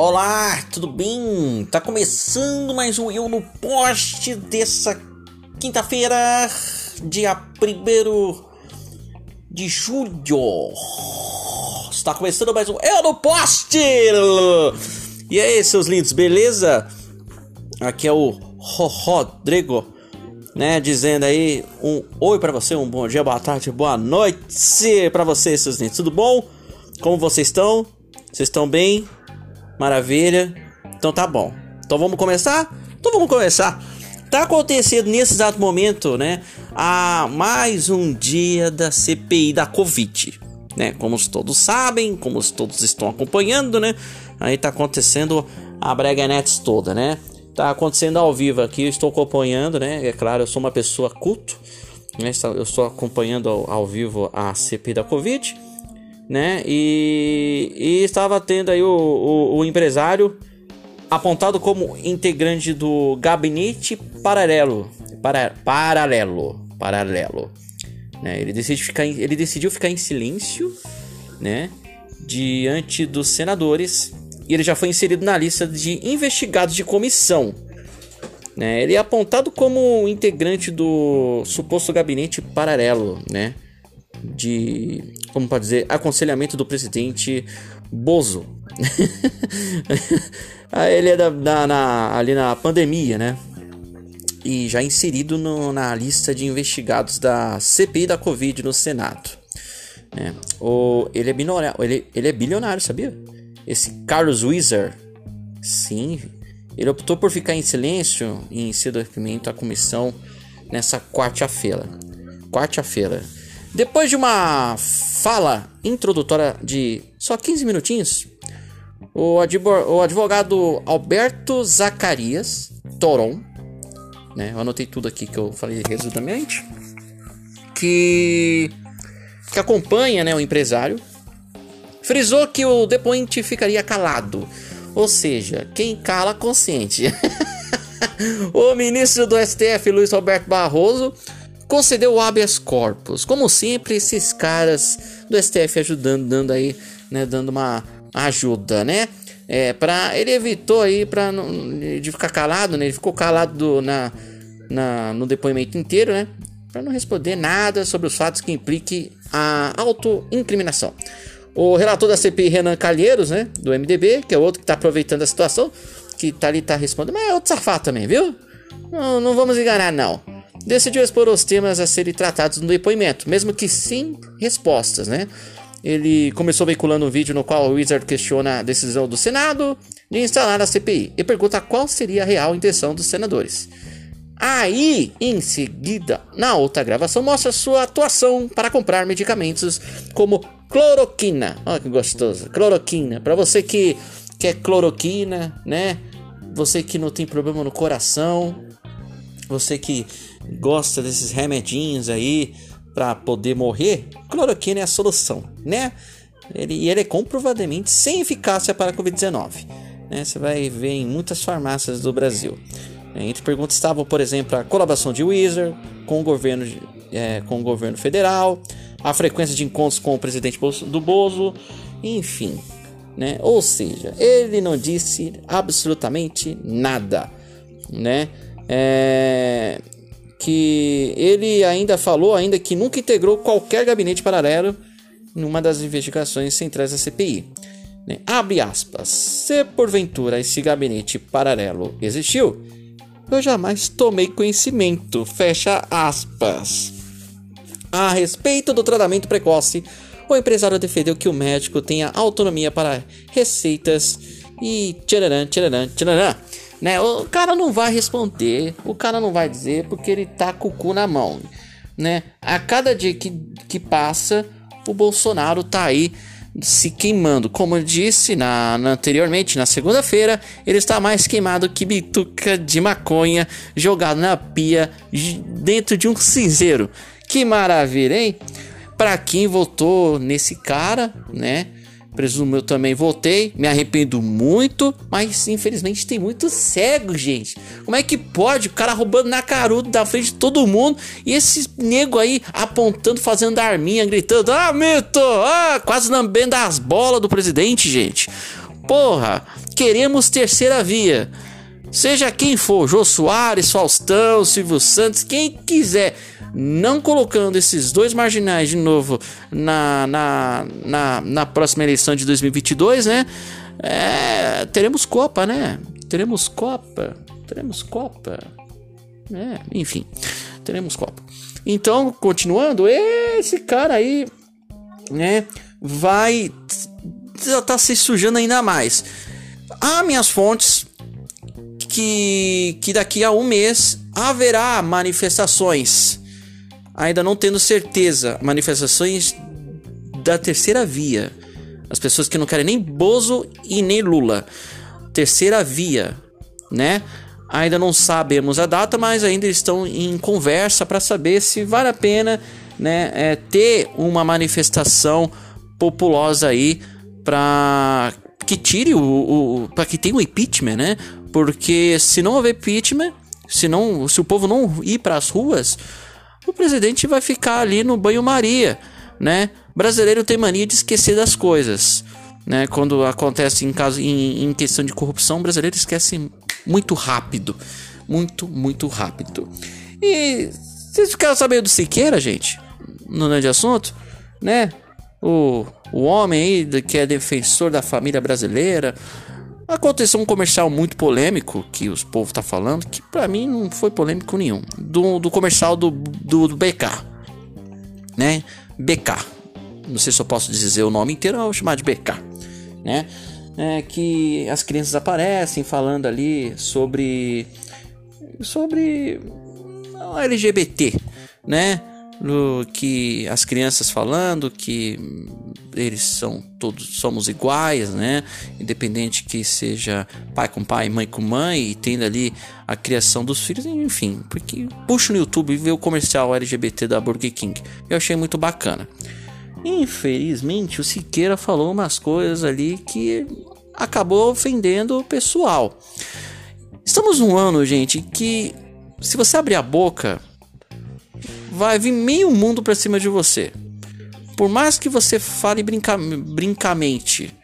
Olá, tudo bem? Tá começando mais um Eu no Poste dessa quinta-feira, dia 1 de julho. Está começando mais um Eu no Poste! E aí, seus lindos, beleza? Aqui é o Rodrigo, né? Dizendo aí um oi para você, um bom dia, boa tarde, boa noite para vocês, seus lindos. Tudo bom? Como vocês estão? Vocês estão bem? Maravilha. Então tá bom. Então vamos começar? Então vamos começar. Tá acontecendo nesse exato momento, né? A mais um dia da CPI da Covid, né? Como todos sabem, como todos estão acompanhando, né? Aí tá acontecendo a Brega Nets toda, né? Tá acontecendo ao vivo aqui, eu estou acompanhando, né? É claro, eu sou uma pessoa culto, né? Eu estou acompanhando ao, ao vivo a CPI da Covid né? E, e estava tendo aí o, o, o, empresário apontado como integrante do gabinete paralelo, para, paralelo, paralelo. Né? Ele, decidiu ficar ele decidiu ficar em silêncio, né? Diante dos senadores e ele já foi inserido na lista de investigados de comissão. Né? Ele é apontado como integrante do suposto gabinete paralelo, né? De, como pode dizer, aconselhamento do presidente Bozo. Ah, ele é da, da, na, ali na pandemia, né? E já inserido no, na lista de investigados da CPI da Covid no Senado. Né? O, ele, é bilionário, ele, ele é bilionário, sabia? Esse Carlos Wizard. Sim, ele optou por ficar em silêncio em seu depoimento à comissão nessa quarta-feira. Quarta-feira. Depois de uma fala introdutória de só 15 minutinhos, o, advogado Alberto Zacarias Toron, né, eu anotei tudo aqui que eu falei resumidamente, que, que acompanha né, o empresário, frisou que o depoente ficaria calado, ou seja, quem cala consciente. o ministro do STF, Luiz Roberto Barroso, concedeu o habeas corpus. Como sempre, esses caras do STF ajudando, dando aí, né, dando uma ajuda, né? É, para ele evitou aí para de ficar calado, né? Ele ficou calado do, na, na, no depoimento inteiro, né? Para não responder nada sobre os fatos que impliquem a autoincriminação. O relator da CPI, Renan Calheiros, né, do MDB, que é outro que está aproveitando a situação, que tá ali tá respondendo, mas é outro safado também, viu? Não, não vamos enganar não decidiu expor os temas a serem tratados no depoimento, mesmo que sem respostas, né? Ele começou veiculando um vídeo no qual o Wizard questiona a decisão do Senado de instalar a CPI e pergunta qual seria a real intenção dos senadores. Aí, em seguida, na outra gravação, mostra sua atuação para comprar medicamentos como cloroquina. Olha que gostoso, cloroquina. Para você que quer cloroquina, né? Você que não tem problema no coração, você que gosta desses remedinhos aí para poder morrer, cloroquina é a solução, né? Ele, e ele é comprovadamente sem eficácia para a Covid-19. Né? Você vai ver em muitas farmácias do Brasil. É, entre perguntas estavam, por exemplo, a colaboração de Wizard com o governo, é, com o governo federal, a frequência de encontros com o presidente do Bozo, enfim. Né? Ou seja, ele não disse absolutamente nada. Né? É, que ele ainda falou ainda que nunca integrou qualquer gabinete paralelo numa das investigações centrais da CPI. Né? Abre aspas. Se porventura esse gabinete paralelo existiu, eu jamais tomei conhecimento. Fecha aspas. A respeito do tratamento precoce, o empresário defendeu que o médico tenha autonomia para receitas e tcharam, tcharam, tcharam. Né? O cara não vai responder, o cara não vai dizer porque ele tá com o cu na mão, né? A cada dia que, que passa, o Bolsonaro tá aí se queimando. Como eu disse na, na anteriormente, na segunda-feira, ele está mais queimado que bituca de maconha jogado na pia dentro de um cinzeiro. Que maravilha, hein? Para quem votou nesse cara, né? Presumo eu também voltei, me arrependo muito, mas infelizmente tem muito cego, gente. Como é que pode o cara roubando na caruda da frente de todo mundo e esse nego aí apontando, fazendo arminha, gritando: Ah, mito! Ah, quase lambendo as bolas do presidente, gente. Porra, queremos terceira via. Seja quem for, Jô Soares, Faustão, Silvio Santos, quem quiser, não colocando esses dois marginais de novo na, na, na, na próxima eleição de 2022, né? É, teremos Copa, né? Teremos Copa, teremos Copa. É, enfim, teremos Copa. Então, continuando, esse cara aí, né, vai tá se sujando ainda mais. Há minhas fontes que, que daqui a um mês haverá manifestações. Ainda não tendo certeza, manifestações da terceira via. As pessoas que não querem nem Bozo e nem Lula. Terceira via, né? Ainda não sabemos a data, mas ainda estão em conversa para saber se vale a pena, né, é, ter uma manifestação populosa aí para que tire o, o para que tenha o impeachment, né? Porque se não houver impeachment, se, não, se o povo não ir para as ruas, o presidente vai ficar ali no banho-maria, né? Brasileiro tem mania de esquecer das coisas, né? Quando acontece em caso em, em questão de corrupção, o brasileiro esquece muito rápido, muito muito rápido. E vocês ficaram sabendo do Siqueira, gente? No grande assunto, né? O, o homem aí que é defensor da família brasileira, Aconteceu um comercial muito polêmico que os povos tá falando, que para mim não foi polêmico nenhum. Do, do comercial do, do, do, BK, né? BK. Não sei se eu posso dizer o nome inteiro, eu vou chamar de BK, né? É, que as crianças aparecem falando ali sobre sobre LGBT, né? No que as crianças falando que eles são todos somos iguais, né? Independente que seja pai com pai, mãe com mãe e tendo ali a criação dos filhos, enfim, porque puxa no YouTube e vê o comercial LGBT da Burger King. Eu achei muito bacana. Infelizmente, o Siqueira falou umas coisas ali que acabou ofendendo o pessoal. Estamos num ano, gente, que se você abrir a boca, vai vir meio mundo pra cima de você. Por mais que você fale brinca brincamente,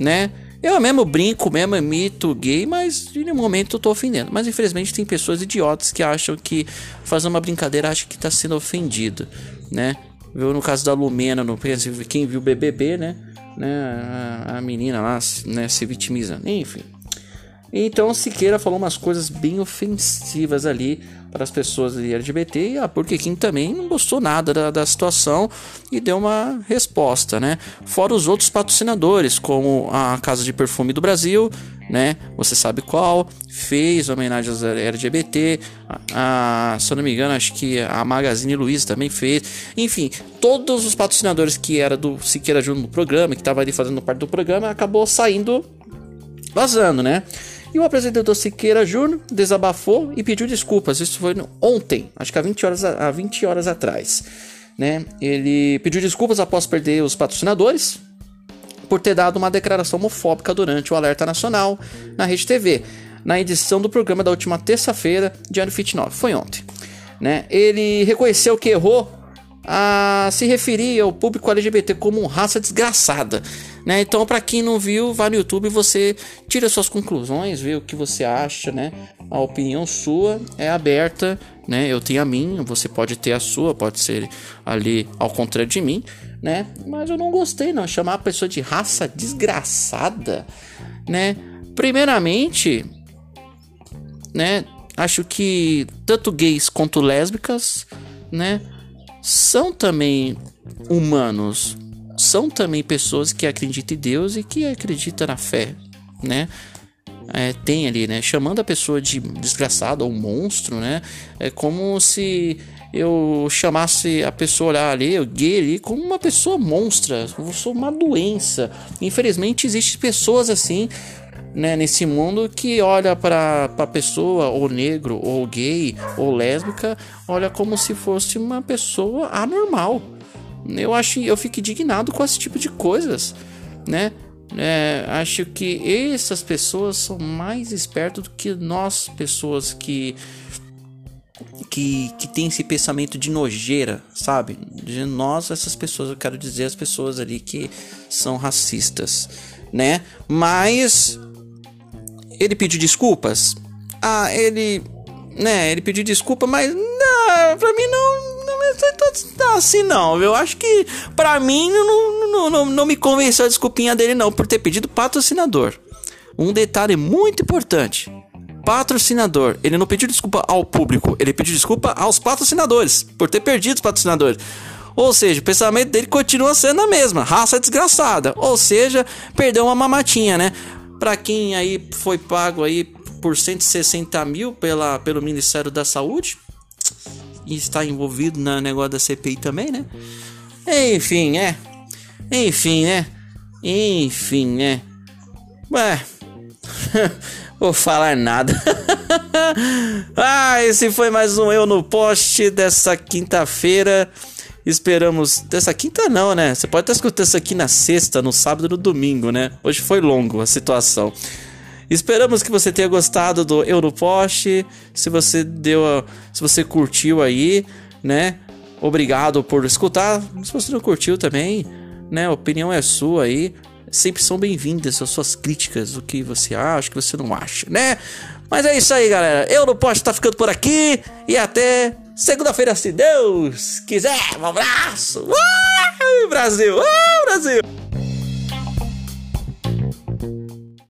né? Eu mesmo brinco, mesmo mito gay, mas em nenhum momento eu tô ofendendo. Mas infelizmente tem pessoas idiotas que acham que fazer uma brincadeira acha que tá sendo ofendido, né? Viu no caso da Lumena, no, quem viu o BBB, né? né? A, a menina lá, né, se vitimizando. Enfim. Então Siqueira falou umas coisas bem ofensivas ali para as pessoas LGBT e a Burger King também não gostou nada da, da, situação e deu uma resposta, né? Fora os outros patrocinadores, como a Casa de Perfume do Brasil, né? Você sabe qual, fez homenagens ao LGBT, a, a, se eu não me engano, acho que a Magazine Luiza também fez. Enfim, todos os patrocinadores que era do Siqueira Júnior no programa, que estava ali fazendo parte do programa, acabou saindo vazando, né? E o apresentador Siqueira Júnior desabafou e pediu desculpas. Isso foi ontem, acho que há 20 horas, há 20 horas atrás. Né? Ele pediu desculpas após perder os patrocinadores por ter dado uma declaração homofóbica durante o Alerta Nacional na Rede TV, na edição do programa da última terça-feira, dia 29. Foi ontem. Né? Ele reconheceu que errou a se referir ao público LGBT como raça desgraçada né? Então, para quem não viu, vá no YouTube você tira suas conclusões, vê o que você acha, né? A opinião sua é aberta, né? Eu tenho a minha, você pode ter a sua, pode ser ali ao contrário de mim, né? Mas eu não gostei, não. Chamar a pessoa de raça desgraçada, né? Primeiramente, né? Acho que tanto gays quanto lésbicas, né? São também humanos, são também pessoas que acreditam em Deus e que acreditam na fé, né? É, tem ali, né? Chamando a pessoa de desgraçado ou monstro, né? É como se eu chamasse a pessoa ali, o gay ali, como uma pessoa monstra, sou uma doença. Infelizmente, existem pessoas assim, né, nesse mundo que olha para a pessoa, ou negro, ou gay, ou lésbica, olha como se fosse uma pessoa anormal eu acho, eu fico indignado com esse tipo de coisas, né? É, acho que essas pessoas são mais espertas do que nós, pessoas que que, que tem esse pensamento de nojeira, sabe? De nós, essas pessoas, eu quero dizer as pessoas ali que são racistas, né? Mas ele pediu desculpas. Ah, ele, né? Ele pediu desculpa, mas não, pra mim não é assim não, eu acho que pra mim não, não, não, não me convenceu a desculpinha dele não por ter pedido patrocinador. Um detalhe muito importante: patrocinador. Ele não pediu desculpa ao público, ele pediu desculpa aos patrocinadores por ter perdido os patrocinadores. Ou seja, o pensamento dele continua sendo a mesma, raça desgraçada. Ou seja, perdeu uma mamatinha, né? Pra quem aí foi pago aí por 160 mil pela, pelo Ministério da Saúde está envolvido no negócio da CPI também, né? Enfim, é. Enfim, né? Enfim, né? Ué. Vou falar nada. ah, esse foi mais um Eu no Poste dessa quinta-feira. Esperamos. Dessa quinta não, né? Você pode estar escutando isso aqui na sexta, no sábado no domingo, né? Hoje foi longo a situação. Esperamos que você tenha gostado do Eu no Poste. Se você deu. Se você curtiu aí, né? Obrigado por escutar. Se você não curtiu também, né? A opinião é sua aí sempre são bem-vindas as suas críticas, o que você acha, o que você não acha, né? Mas é isso aí, galera. Eu não posso estar ficando por aqui e até segunda-feira, se Deus quiser. Um abraço. Uh, Brasil! Uh, Brasil!